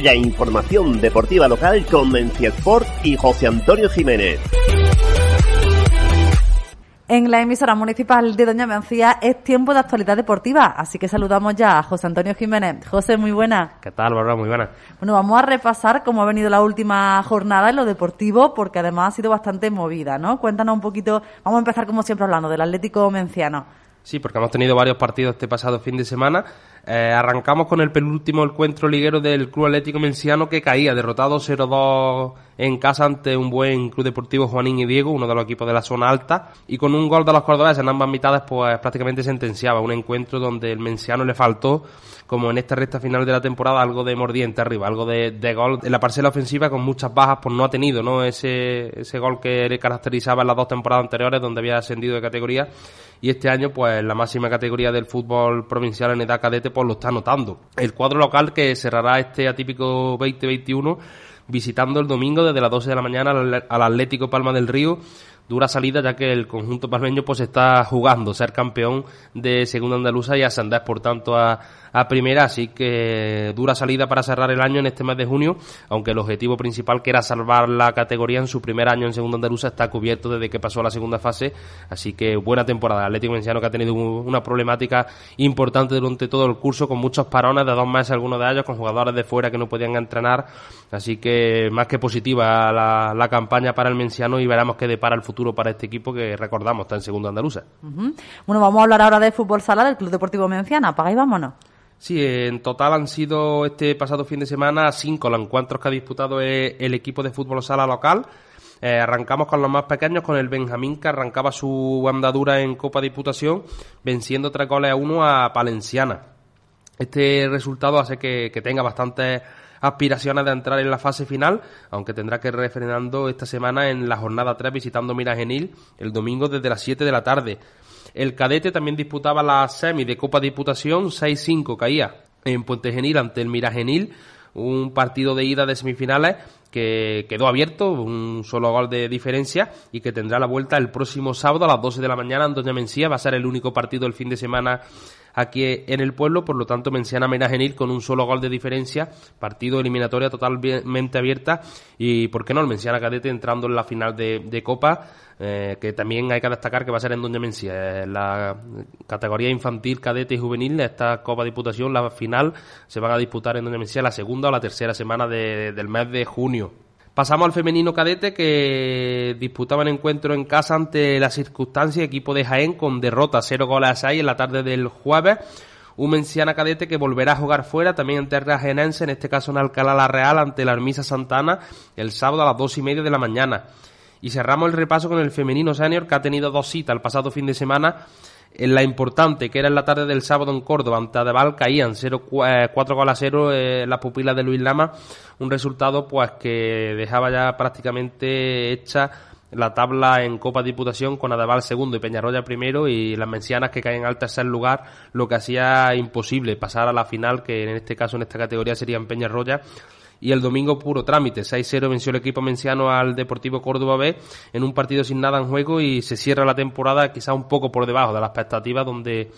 La información deportiva local con Mencia Sport y José Antonio Jiménez. En la emisora municipal de Doña Mencía es tiempo de actualidad deportiva, así que saludamos ya a José Antonio Jiménez. José, muy buena. ¿Qué tal, Bárbara? Muy buena. Bueno, vamos a repasar cómo ha venido la última jornada en lo deportivo, porque además ha sido bastante movida, ¿no? Cuéntanos un poquito, vamos a empezar como siempre hablando del Atlético Menciano. Sí, porque hemos tenido varios partidos este pasado fin de semana. Eh, arrancamos con el penúltimo encuentro liguero del Club Atlético Menciano que caía, derrotado 0-2 en casa ante un buen Club Deportivo Juanín y Diego, uno de los equipos de la zona alta, y con un gol de los cordobeses en ambas mitades, pues prácticamente sentenciaba un encuentro donde el Menciano le faltó, como en esta recta final de la temporada, algo de mordiente arriba, algo de, de gol en la parcela ofensiva con muchas bajas, pues no ha tenido, ¿no? Ese, ese gol que le caracterizaba en las dos temporadas anteriores, donde había ascendido de categoría y este año pues la máxima categoría del fútbol provincial en edad cadete pues lo está notando. El cuadro local que cerrará este atípico 2021 visitando el domingo desde las 12 de la mañana al Atlético Palma del Río dura salida ya que el conjunto palmeño pues está jugando ser campeón de segunda andaluza y ascender por tanto a, a primera, así que dura salida para cerrar el año en este mes de junio, aunque el objetivo principal que era salvar la categoría en su primer año en segunda andaluza está cubierto desde que pasó a la segunda fase, así que buena temporada. Atlético Menciano que ha tenido una problemática importante durante todo el curso con muchos parones de dos meses algunos de ellos, con jugadores de fuera que no podían entrenar, así que más que positiva la, campaña para el Menciano y veremos qué depara el futuro para este equipo que recordamos está en segunda andaluza. Bueno, vamos a hablar ahora de fútbol sala del Club Deportivo Menciana. Apaga y vámonos. Sí, en total han sido este pasado fin de semana cinco los encuentros que ha disputado el equipo de fútbol sala local. Eh, arrancamos con los más pequeños, con el Benjamín, que arrancaba su andadura en Copa Diputación, venciendo tres goles a uno a Palenciana. Este resultado hace que, tenga bastantes aspiraciones de entrar en la fase final, aunque tendrá que ir refrenando esta semana en la jornada 3 visitando Miragenil el domingo desde las 7 de la tarde. El cadete también disputaba la semi de Copa Diputación, 6-5 caía en Puente Genil ante el Miragenil, un partido de ida de semifinales que quedó abierto, un solo gol de diferencia y que tendrá la vuelta el próximo sábado a las 12 de la mañana Doña Mencía. Va a ser el único partido del fin de semana aquí en el pueblo, por lo tanto Menciana Genil con un solo gol de diferencia, partido eliminatoria totalmente abierta. Y por qué no el Menciana Cadete entrando en la final de, Copa, eh, que también hay que destacar que va a ser en Doña Mencía, la categoría infantil, cadete y juvenil, esta Copa Diputación, la final se van a disputar en Doña Mencía la segunda o la tercera semana del mes de junio. Pasamos al femenino cadete que disputaba el encuentro en casa ante la circunstancia, equipo de Jaén con derrota 0 goles a 6 en la tarde del jueves. Un menciana cadete que volverá a jugar fuera, también en tierra genense, en este caso en Alcalá la Real ante la Armisa Santana, el sábado a las dos y media de la mañana. Y cerramos el repaso con el femenino senior que ha tenido dos citas el pasado fin de semana en la importante, que era en la tarde del sábado en Córdoba, ante Adeval, caían 0, 4 goles a 0 eh, las pupilas de Luis Lama, un resultado pues que dejaba ya prácticamente hecha la tabla en Copa Diputación con Adeval segundo y Peñarroya primero y las mencianas que caen al tercer lugar, lo que hacía imposible pasar a la final, que en este caso en esta categoría serían Peñarroya y el domingo puro trámite. 6-0 venció el equipo menciano al Deportivo Córdoba B en un partido sin nada en juego y se cierra la temporada quizá un poco por debajo de las expectativas donde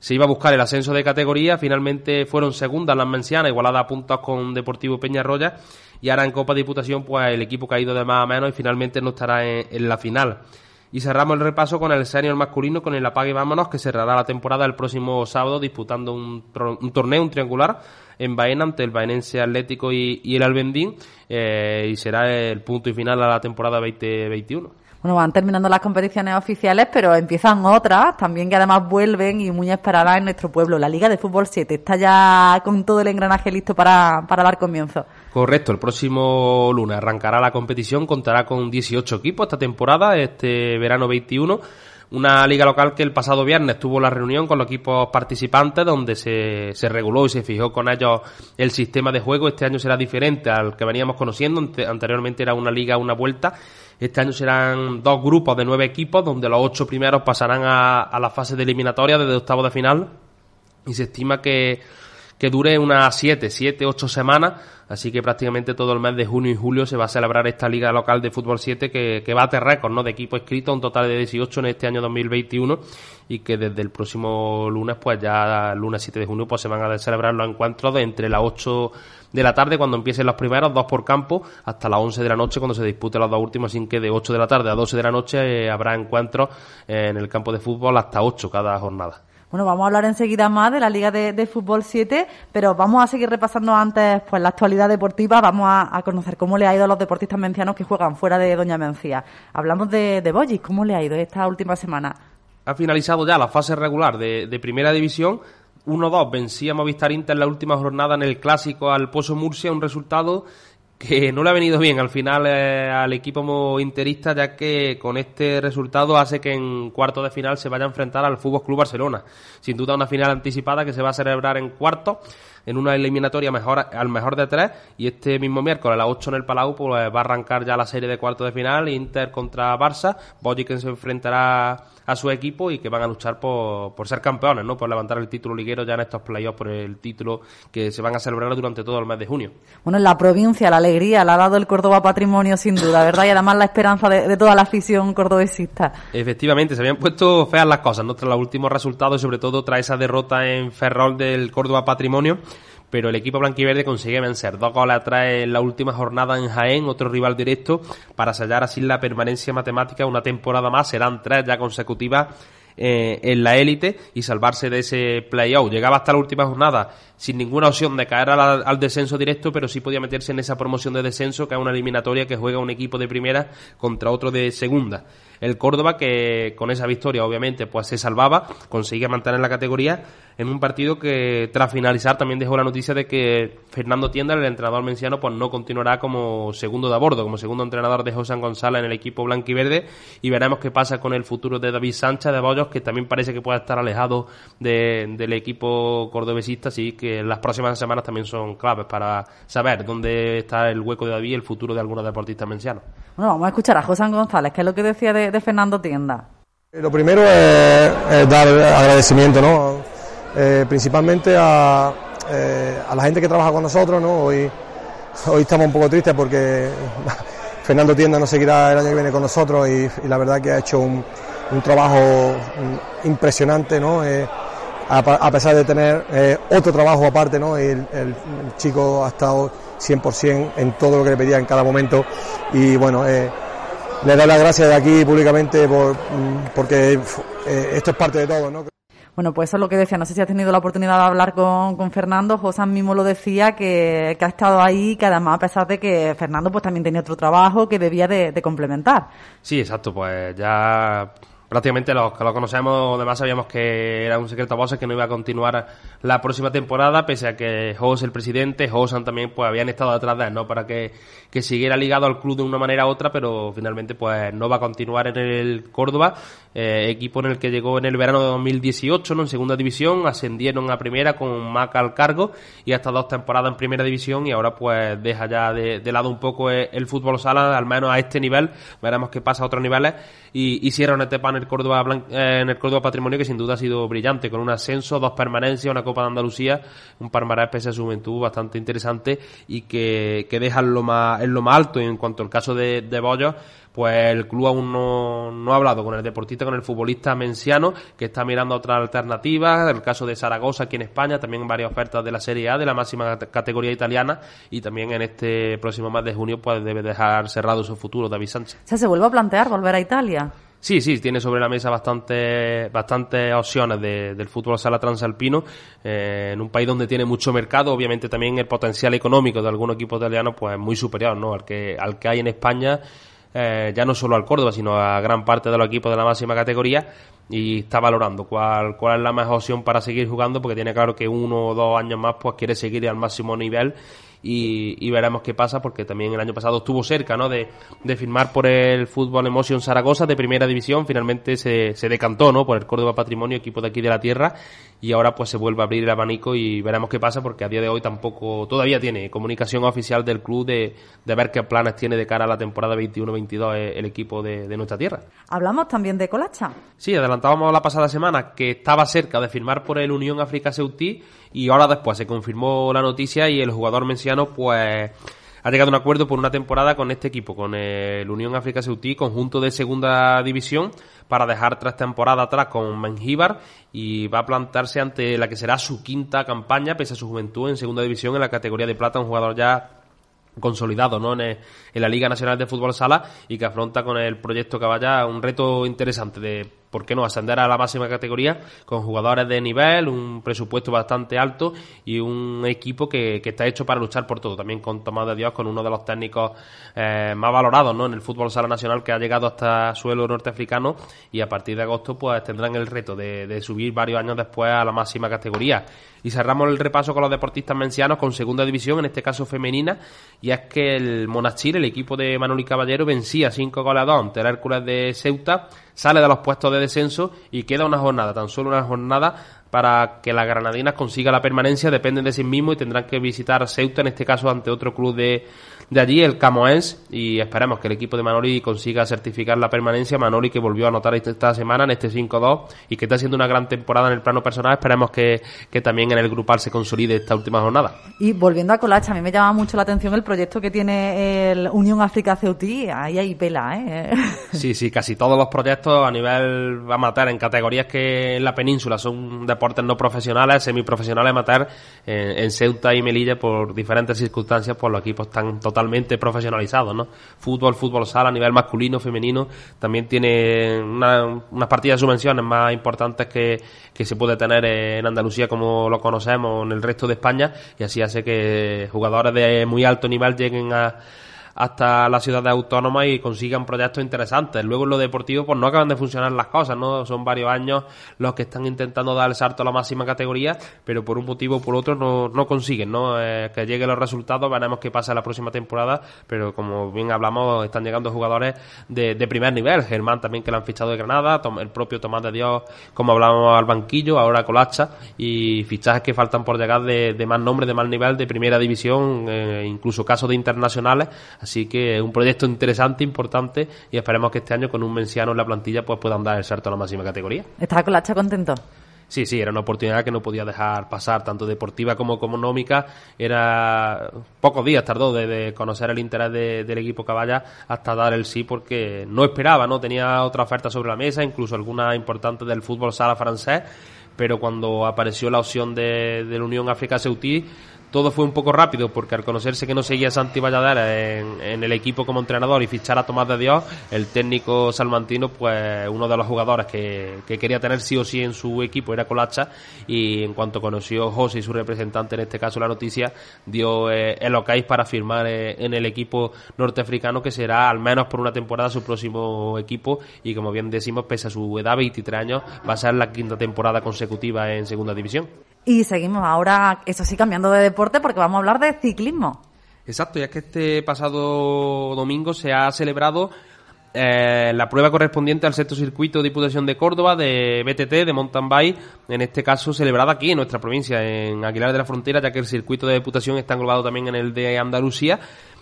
se iba a buscar el ascenso de categoría, finalmente fueron segundas las mencianas, igualada a puntos con Deportivo Peñarroya y ahora en Copa Diputación pues el equipo caído de más a menos y finalmente no estará en, la final. Y cerramos el repaso con el senior masculino, con el Apague Vámonos, que cerrará la temporada el próximo sábado disputando un, torneo, un triangular, en Baena ante el Baenense Atlético y, el Albendín eh, y será el punto y final a la temporada 2021. Bueno, van terminando las competiciones oficiales, pero empiezan otras también que además vuelven y muy esperadas en nuestro pueblo. La Liga de Fútbol 7 está ya con todo el engranaje listo para, para dar comienzo. Correcto, el próximo lunes arrancará la competición, contará con 18 equipos esta temporada, este verano 21 Una liga local que el pasado viernes tuvo la reunión con los equipos participantes donde se, se reguló y se fijó con ellos el sistema de juego. Este año será diferente al que veníamos conociendo. Anteriormente era una liga, una vuelta. Este año serán dos grupos de nueve equipos donde los ocho primeros pasarán a, a la fase de eliminatoria desde octavo de final. Y se estima que que dure unas 7, 7, 8 semanas, así que prácticamente todo el mes de junio y julio se va a celebrar esta liga local de fútbol 7 que, que bate récord ¿no? de equipo inscrito, un total de 18 en este año 2021 y que desde el próximo lunes, pues ya lunes 7 de junio, pues se van a celebrar los encuentros de entre las 8 de la tarde cuando empiecen los primeros, dos por campo, hasta las 11 de la noche cuando se disputen los dos últimos, así que de 8 de la tarde a 12 de la noche eh, habrá encuentros en el campo de fútbol hasta 8 cada jornada. Bueno, vamos a hablar enseguida más de la Liga de, Fútbol 7, pero vamos a seguir repasando antes pues la actualidad deportiva. Vamos a, conocer cómo le ha ido a los deportistas mencianos que juegan fuera de Doña Mencía. Hablamos de, de Bollis, ¿cómo le ha ido esta última semana? Ha finalizado ya la fase regular de, Primera División. 1-2 vencía Movistar Inter en la última jornada en el Clásico al Pozo Murcia, un resultado que no le ha venido bien al final eh, al equipo interista, ya que con este resultado hace que en cuarto de final se vaya a enfrentar al Fútbol Club Barcelona. Sin duda una final anticipada que se va a celebrar en cuarto en una eliminatoria mejor al mejor de tres y este mismo miércoles a las 8 en el Palau pues va a arrancar ya la serie de cuartos de final Inter contra Barça que se enfrentará a su equipo y que van a luchar por, por ser campeones, ¿no? Por levantar el título liguero ya en estos playoffs, por el título que se van a celebrar durante todo el mes de junio. Bueno, en la provincia la alegría la ha dado el Córdoba Patrimonio sin duda, ¿verdad? Y además la esperanza de, toda la afición cordobesista. Efectivamente, se habían puesto feas las cosas, ¿no? Tras los últimos resultados y sobre todo tras esa derrota en Ferrol del Córdoba Patrimonio pero el equipo blanquiverde consigue vencer dos goles atrás en la última jornada en Jaén, otro rival directo, para sellar así la permanencia matemática una temporada más, serán tres ya consecutivas eh, en la élite y salvarse de ese play-out. Llegaba hasta la última jornada sin ninguna opción de caer al, descenso directo, pero sí podía meterse en esa promoción de descenso, que es una eliminatoria que juega un equipo de primera contra otro de segunda. El Córdoba, que con esa victoria obviamente pues se salvaba, conseguía mantener la categoría en un partido que tras finalizar también dejó la noticia de que Fernando Tienda, el entrenador menciano, pues no continuará como segundo de a bordo, como segundo entrenador de José González en el equipo blanco y veremos qué pasa con el futuro de David Sánchez de Bollos, que también parece que puede estar alejado del equipo cordobesista, así que las próximas semanas también son claves para saber dónde está el hueco de David y el futuro de algunos deportistas mencianos. Bueno, vamos a escuchar a José González, que es lo que decía de, Fernando Tienda. Lo primero es dar agradecimiento, ¿no? Eh, principalmente eh, a, la gente que trabaja con nosotros. ¿no? Hoy, hoy estamos un poco tristes porque Fernando Tienda no seguirá el año que viene con nosotros y, la verdad que ha hecho un, trabajo impresionante. ¿no? Eh, a, pesar de tener otro trabajo aparte, ¿no? el, chico ha estado 100% en todo lo que le pedía en cada momento y bueno, le doy las gracias de aquí públicamente por, porque esto es parte de todo. ¿no? Bueno, pues eso es lo que decía. No sé si has tenido la oportunidad de hablar con, con Fernando. José mismo lo decía, que, que, ha estado ahí, que además, a pesar de que Fernando pues también tenía otro trabajo que debía de, de complementar. Sí, exacto. Pues ya prácticamente los que lo conocemos, además sabíamos que era un secreto a voces que no iba a continuar la próxima temporada, pese a que José, el presidente, Josan también, pues habían estado detrás de él, ¿no? Para que, que siguiera ligado al club de una manera u otra, pero finalmente, pues no va a continuar en el Córdoba, eh, equipo en el que llegó en el verano de 2018, ¿no? En segunda división, ascendieron a primera con Maca al cargo y hasta dos temporadas en primera división y ahora, pues deja ya de, lado un poco el, fútbol sala, al menos a este nivel, veremos qué pasa a otros niveles y, y cierra una etapa en Córdoba, eh, en el Córdoba Patrimonio que sin duda ha sido brillante, con un ascenso, dos permanencias, una Copa de Andalucía, un Parmará pese a su juventud bastante interesante y que, que deja en lo más, en lo más alto. Y en cuanto al caso de, de Bollos, pues el club aún no, no, ha hablado con el deportista, con el futbolista menciano, que está mirando otras alternativas. El caso de Zaragoza aquí en España, también varias ofertas de la Serie A, de la máxima categoría italiana, y también en este próximo mes de junio, pues debe dejar cerrado su futuro David Sánchez. O ¿se vuelve a plantear volver a Italia? Sí, sí, tiene sobre la mesa bastantes bastante opciones del fútbol sala transalpino eh, en un país donde tiene mucho mercado, obviamente también el potencial económico de algún equipo italiano pues es muy superior ¿no? al que al que hay en España, eh, ya no solo al Córdoba, sino a gran parte de los equipos de la máxima categoría y está valorando cuál, cuál es la mejor opción para seguir jugando porque tiene claro que uno o dos años más pues quiere seguir al máximo nivel y, veremos qué pasa porque también el año pasado estuvo cerca ¿no? de, firmar por el Fútbol Emotion Zaragoza de primera división, finalmente se, se decantó ¿no? por el Córdoba Patrimonio, equipo de aquí de la tierra y ahora pues se vuelve a abrir el abanico y veremos qué pasa porque a día de hoy tampoco todavía tiene comunicación oficial del club de, ver qué planes tiene de cara a la temporada 21-22 el equipo de, de nuestra tierra. Hablamos también de Colacha. Sí, adelantábamos la pasada semana que estaba cerca de firmar por el Unión África Ceutí y ahora después se confirmó la noticia y el jugador menciano pues ha llegado a un acuerdo por una temporada con este equipo, con el Unión África Ceutí, conjunto de segunda división, para dejar tres temporadas atrás con Mengíbar y va a plantarse ante la que será su quinta campaña, pese a su juventud, en segunda división, en la categoría de plata, un jugador ya consolidado ¿no? en, la Liga Nacional de Fútbol Sala y que afronta con el proyecto Caballa un reto interesante de ¿por qué no?, ascender a la máxima categoría con jugadores de nivel, un presupuesto bastante alto y un equipo que, está hecho para luchar por todo. También con Tomás de Dios, con uno de los técnicos eh, más valorados ¿no? en el fútbol sala nacional que ha llegado hasta suelo norteafricano y a partir de agosto pues tendrán el reto de, de subir varios años después a la máxima categoría. Y cerramos el repaso con los deportistas mencianos con segunda división, en este caso femenina, y es que el Monachil, el equipo de Manoli Caballero, vencía 5 goles a 2 ante el Hércules de Ceuta, sale de los puestos de descenso y queda una jornada, tan solo una jornada para que las granadinas consiga la permanencia, dependen de sí mismos y tendrán que visitar Ceuta, en este caso ante otro club de, de allí, el Camoens, y esperemos que el equipo de Manoli consiga certificar la permanencia. Manoli que volvió a anotar esta semana en este 5-2 y que está haciendo una gran temporada en el plano personal, esperemos que, también en el grupal se consolide esta última jornada. Y volviendo a Colacha, a mí me llama mucho la atención el proyecto que tiene el Unión África Ceutí, ahí hay pela, ¿eh? Sí, sí, casi todos los proyectos a nivel amateur en categorías que en la península son deportes no profesionales, semiprofesionales amateur, en, en Ceuta y Melilla por diferentes circunstancias, pues los equipos están totalmente totalmente profesionalizado, ¿no? Fútbol, fútbol sala a nivel masculino, femenino, también tiene unas partidas de subvenciones más importantes que, que se puede tener en Andalucía como lo conocemos en el resto de España y así hace que jugadores de muy alto nivel lleguen a hasta la ciudad de autónoma y consigan proyectos interesantes. Luego en lo deportivo pues no acaban de funcionar las cosas, ¿no? Son varios años los que están intentando dar el salto a la máxima categoría, pero por un motivo o por otro no, no consiguen, ¿no? Eh, que lleguen los resultados, veremos qué pasa la próxima temporada, pero como bien hablamos, están llegando jugadores de, de primer nivel. Germán también que lo han fichado de Granada, el propio Tomás de Dios, como hablábamos al banquillo, ahora Colacha, y fichajes que faltan por llegar de, de más nombre, de más nivel, de primera división, eh, incluso casos de internacionales Así que es un proyecto interesante, importante y esperemos que este año con un menciano en la plantilla pues puedan dar el salto a la máxima categoría. ¿Estás con la hacha contento? Sí, sí, era una oportunidad que no podía dejar pasar, tanto deportiva como económica. Era pocos días tardó de, conocer el interés del equipo Caballa hasta dar el sí, porque no esperaba, no tenía otra oferta sobre la mesa, incluso alguna importante del fútbol sala francés. Pero cuando apareció la opción de, de la Unión África Ceutí, todo fue un poco rápido porque al conocerse que no seguía Santi Valladera en, el equipo como entrenador y fichar a Tomás de Dios, el técnico salmantino, pues uno de los jugadores que, quería tener sí o sí en su equipo era Colacha y en cuanto conoció José y su representante, en este caso la noticia, dio eh, el ok para firmar eh, en el equipo norteafricano que será al menos por una temporada su próximo equipo y como bien decimos, pese a su edad, 23 años, va a ser la quinta temporada consecutiva en segunda división. Y seguimos ahora, eso sí, cambiando de deporte porque vamos a hablar de ciclismo. Exacto, ya que este pasado domingo se ha celebrado eh, la prueba correspondiente al sexto circuito de Diputación de Córdoba de BTT, de mountain bike, en este caso celebrada aquí en nuestra provincia, en Aguilar de la Frontera, ya que el circuito de Diputación está englobado también en el de Andalucía.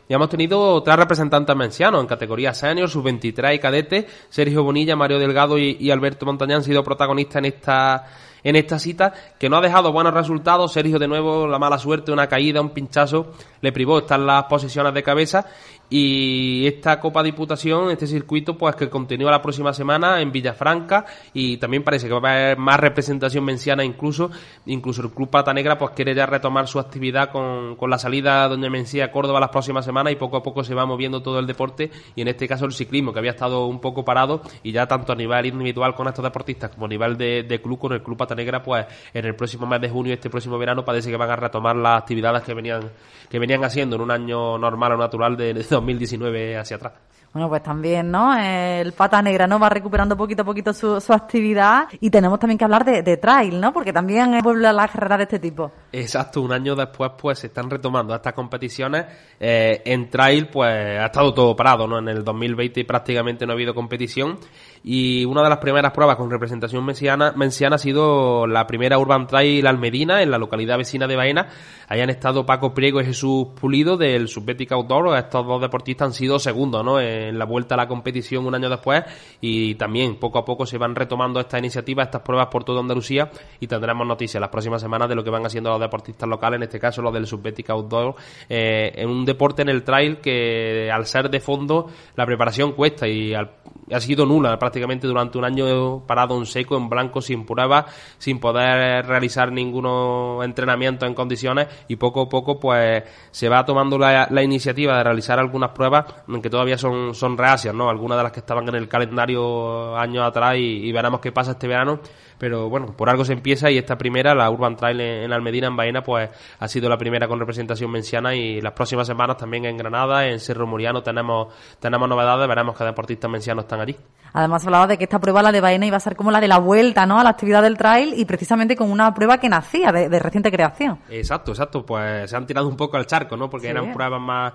Y hemos tenido tres representantes mencianos en categoría senior, sub-23 y cadete. Sergio Bonilla, Mario Delgado y, y Alberto Montañán han sido protagonistas en esta en esta cita, que no ha dejado buenos resultados. Sergio, de nuevo, la mala suerte, una caída, un pinchazo, le privó estar las posiciones de cabeza y esta Copa Diputación, este circuito, pues que continúa la próxima semana en Villafranca y también parece que va a haber más representación menciana incluso, incluso el Club Pata Negra pues quiere ya retomar su actividad con, con la salida donde Mencía a Córdoba las próximas semanas y poco a poco se va moviendo todo el deporte y en este caso el ciclismo que había estado un poco parado y ya tanto a nivel individual con estos deportistas como a nivel de, de club con el Club Pata Negra pues en el próximo mes de junio, este próximo verano parece que van a retomar las actividades que venían que venían haciendo en un año normal o natural de, de 2019 hacia atrás. Bueno, pues también, ¿no? El pata negra, ¿no? Va recuperando poquito a poquito su, su actividad y tenemos también que hablar de, de trail, ¿no? Porque también vuelve a la carrera de este tipo. Exacto, un año después pues se están retomando estas competiciones. Eh, en trail pues ha estado todo parado, ¿no? En el 2020 prácticamente no ha habido competición y una de las primeras pruebas con representación menciana, menciana ha sido la primera Urban Trail Almedina en la localidad vecina de Baena. Ahí han estado Paco Priego y Jesús Pulido del Subbética Outdoor. Estos dos deportistas han sido segundos ¿no? en la vuelta a la competición un año después y también poco a poco se van retomando esta iniciativa, estas pruebas por toda Andalucía y tendremos noticias las próximas semanas de lo que van haciendo los deportistas locales, en este caso los del Subbética Outdoor, eh, en un deporte en el trail que al ser de fondo la preparación cuesta y ha sido nula durante un año parado en seco, en blanco, sin pruebas, sin poder realizar ningún entrenamiento en condiciones y poco a poco pues se va tomando la, iniciativa de realizar algunas pruebas que todavía son, son reacias, ¿no? Algunas de las que estaban en el calendario años atrás y, y veremos qué pasa este verano pero bueno, por algo se empieza y esta primera, la Urban Trail en, Almedina, en Baena, pues ha sido la primera con representación menciana y las próximas semanas también en Granada, en Cerro Muriano tenemos, tenemos novedades, veremos qué deportistas mencianos están allí. Además hablaba de que esta prueba, la de Baena, iba a ser como la de la vuelta, ¿no? A la actividad del trail y precisamente con una prueba que nacía de, reciente creación. Exacto, exacto, pues se han tirado un poco al charco, ¿no? Porque eran pruebas más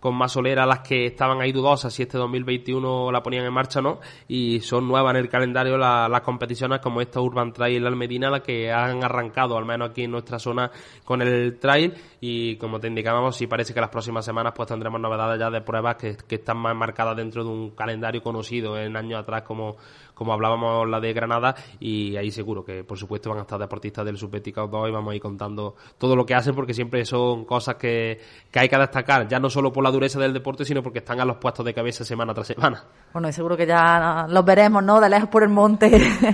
con más solera las que estaban ahí dudosas si este 2021 la ponían en marcha o no y son nuevas en el calendario las competiciones como esta Urban Trail Almedina la que han arrancado al menos aquí en nuestra zona con el trail. Y como te indicábamos sí parece que las próximas semanas pues tendremos novedades ya de pruebas que, que están más marcadas dentro de un calendario conocido en años atrás como como hablábamos la de Granada, y ahí seguro que por supuesto van a estar deportistas del Subbética 2 y vamos a ir contando todo lo que hacen porque siempre son cosas que, que hay que destacar, ya no solo por la dureza del deporte, sino porque están a los puestos de cabeza semana tras semana. Bueno, y seguro que ya los veremos, ¿no? De lejos por el monte,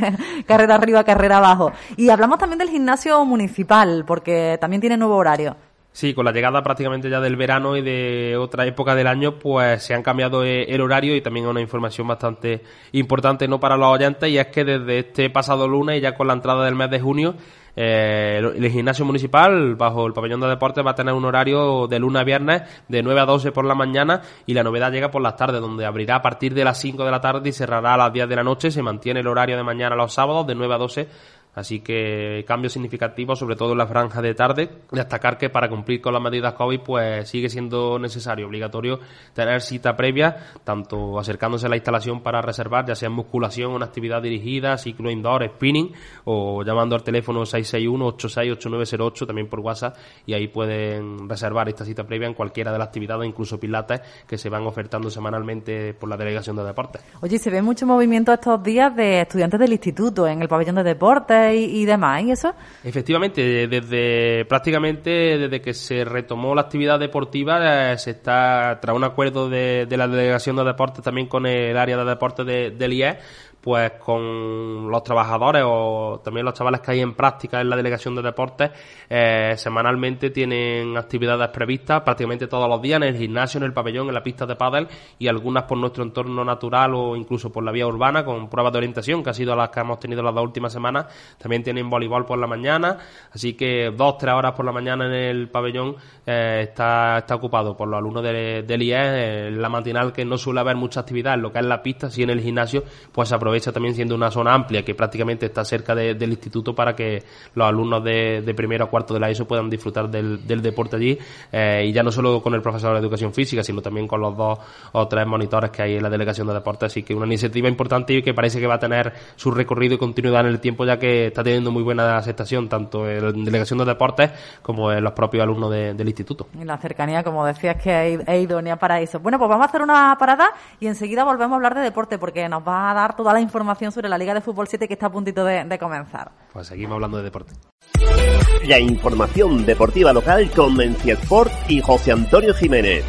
carrera arriba, carrera abajo. Y hablamos también del gimnasio municipal, porque también tiene nuevo horario. Sí, con la llegada prácticamente ya del verano y de otra época del año, pues se han cambiado eh, el horario y también una información bastante importante no para los oyentes y es que desde este pasado lunes y ya con la entrada del mes de junio, eh, el, gimnasio municipal bajo el pabellón de deportes va a tener un horario de lunes a viernes de 9 a 12 por la mañana y la novedad llega por las tardes donde abrirá a partir de las 5 de la tarde y cerrará a las 10 de la noche. Se mantiene el horario de mañana los sábados de 9 a 12 Así que cambio significativo, sobre todo en la franja de tarde. Destacar que para cumplir con las medidas COVID, pues sigue siendo necesario, obligatorio, tener cita previa, tanto acercándose a la instalación para reservar, ya sea en musculación, una actividad dirigida, ciclo indoor, spinning, o llamando al teléfono 661-868908, también por WhatsApp, y ahí pueden reservar esta cita previa en cualquiera de las actividades, incluso pilates, que se van ofertando semanalmente por la Delegación de Deportes. Oye, se ve mucho movimiento estos días de estudiantes del instituto en el pabellón de deportes y, demás, ¿y eso? Efectivamente, desde prácticamente desde que se retomó la actividad deportiva, eh, se está, tras un acuerdo de, la Delegación de Deportes también con el área de deportes de, del IE, pues con los trabajadores o también los chavales que hay en práctica en la delegación de deportes, eh, semanalmente tienen actividades previstas prácticamente todos los días en el gimnasio, en el pabellón, en la pista de pádel y algunas por nuestro entorno natural o incluso por la vía urbana con pruebas de orientación, que ha sido las que hemos tenido las dos últimas semanas. También tienen voleibol por la mañana, así que dos, tres horas por la mañana en el pabellón eh, está, está ocupado por los alumnos de, del IE, eh, la matinal que no suele haber mucha actividad en lo que es la pista, sí en el gimnasio, pues se aprovecha también siendo una zona amplia que prácticamente está cerca del instituto para que los alumnos de, primero a cuarto de la ESO puedan disfrutar del, deporte allí eh, y ya no solo con el profesor de educación física sino también con los dos o tres monitores que hay en la delegación de deportes así que una iniciativa importante y que parece que va a tener su recorrido y continuidad en el tiempo ya que está teniendo muy buena aceptación tanto en la delegación de deportes como en los propios alumnos del instituto. Y la cercanía, como decías, que es idónea para eso. Bueno, pues vamos a hacer una parada y enseguida volvemos a hablar de deporte porque nos va a dar toda la información sobre la Liga de Fútbol 7 que está a puntito de, comenzar. Pues seguimos hablando de deporte. La información deportiva local con Mencia Sport y José Antonio Jiménez.